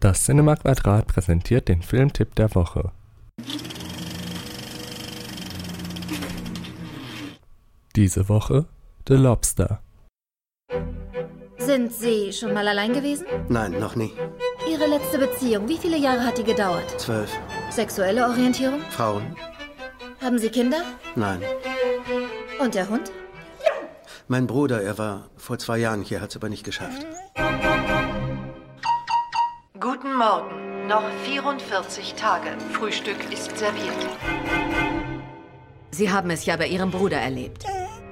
Das Cinema Quadrat präsentiert den Filmtipp der Woche. Diese Woche The Lobster. Sind Sie schon mal allein gewesen? Nein, noch nie. Ihre letzte Beziehung, wie viele Jahre hat die gedauert? Zwölf. Sexuelle Orientierung? Frauen? Haben Sie Kinder? Nein. Und der Hund? Mein Bruder, er war vor zwei Jahren hier, hat es aber nicht geschafft. Guten Morgen. Noch 44 Tage. Frühstück ist serviert. Sie haben es ja bei Ihrem Bruder erlebt.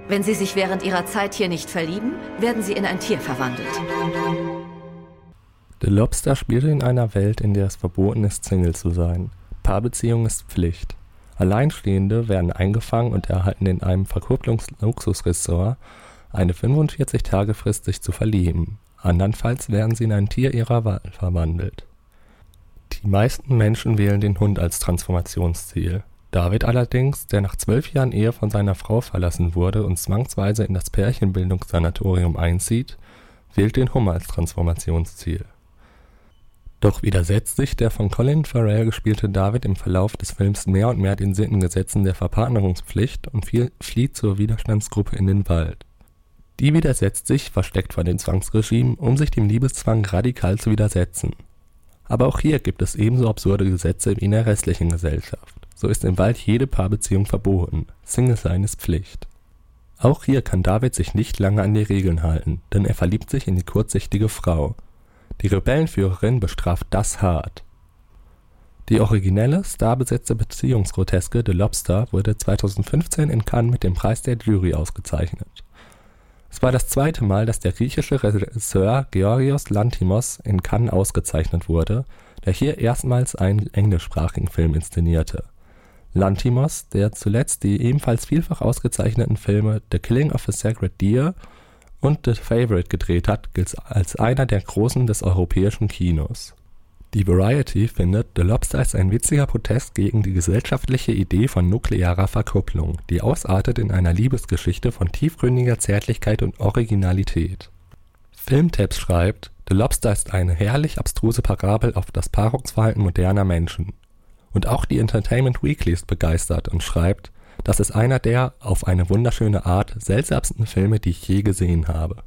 Wenn Sie sich während Ihrer Zeit hier nicht verlieben, werden Sie in ein Tier verwandelt. The Lobster spielt in einer Welt, in der es verboten ist, Single zu sein. Paarbeziehung ist Pflicht. Alleinstehende werden eingefangen und erhalten in einem Verkupplungsluxusressort eine 45-Tage-Frist, sich zu verlieben. Andernfalls werden sie in ein Tier ihrer Wahl verwandelt. Die meisten Menschen wählen den Hund als Transformationsziel. David allerdings, der nach zwölf Jahren Ehe von seiner Frau verlassen wurde und zwangsweise in das Pärchenbildungssanatorium einzieht, wählt den Hummer als Transformationsziel. Doch widersetzt sich der von Colin Farrell gespielte David im Verlauf des Films mehr und mehr den Sittengesetzen der Verpartnerungspflicht und flieht zur Widerstandsgruppe in den Wald. Die widersetzt sich, versteckt vor dem Zwangsregime, um sich dem Liebeszwang radikal zu widersetzen. Aber auch hier gibt es ebenso absurde Gesetze wie in der restlichen Gesellschaft. So ist im Wald jede Paarbeziehung verboten, Single sein ist Pflicht. Auch hier kann David sich nicht lange an die Regeln halten, denn er verliebt sich in die kurzsichtige Frau – die Rebellenführerin bestraft das hart. Die originelle, starbesetzte Beziehungsgroteske The Lobster wurde 2015 in Cannes mit dem Preis der Jury ausgezeichnet. Es war das zweite Mal, dass der griechische Regisseur Georgios Lanthimos in Cannes ausgezeichnet wurde, der hier erstmals einen englischsprachigen Film inszenierte. Lanthimos, der zuletzt die ebenfalls vielfach ausgezeichneten Filme The Killing of a Sacred Deer und The Favourite gedreht hat, gilt als einer der Großen des europäischen Kinos. Die Variety findet, The Lobster ist ein witziger Protest gegen die gesellschaftliche Idee von nuklearer Verkupplung, die ausartet in einer Liebesgeschichte von tiefgründiger Zärtlichkeit und Originalität. Filmtabs schreibt, The Lobster ist eine herrlich abstruse Parabel auf das Paarungsverhalten moderner Menschen. Und auch die Entertainment Weekly ist begeistert und schreibt, das ist einer der, auf eine wunderschöne Art, seltsamsten Filme, die ich je gesehen habe.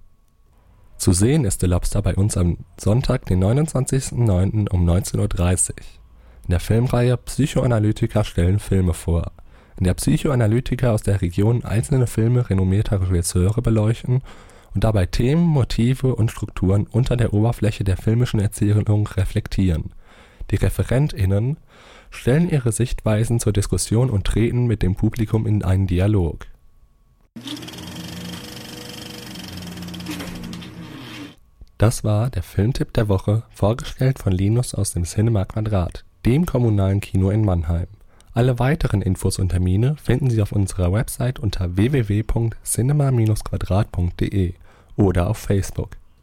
Zu sehen ist The Lobster bei uns am Sonntag, den 29.09. um 19.30 Uhr. In der Filmreihe Psychoanalytiker stellen Filme vor, in der Psychoanalytiker aus der Region einzelne Filme renommierter Regisseure beleuchten und dabei Themen, Motive und Strukturen unter der Oberfläche der filmischen Erzählung reflektieren. Die ReferentInnen stellen ihre Sichtweisen zur Diskussion und treten mit dem Publikum in einen Dialog. Das war der Filmtipp der Woche, vorgestellt von Linus aus dem Cinema Quadrat, dem kommunalen Kino in Mannheim. Alle weiteren Infos und Termine finden Sie auf unserer Website unter www.cinema-quadrat.de oder auf Facebook.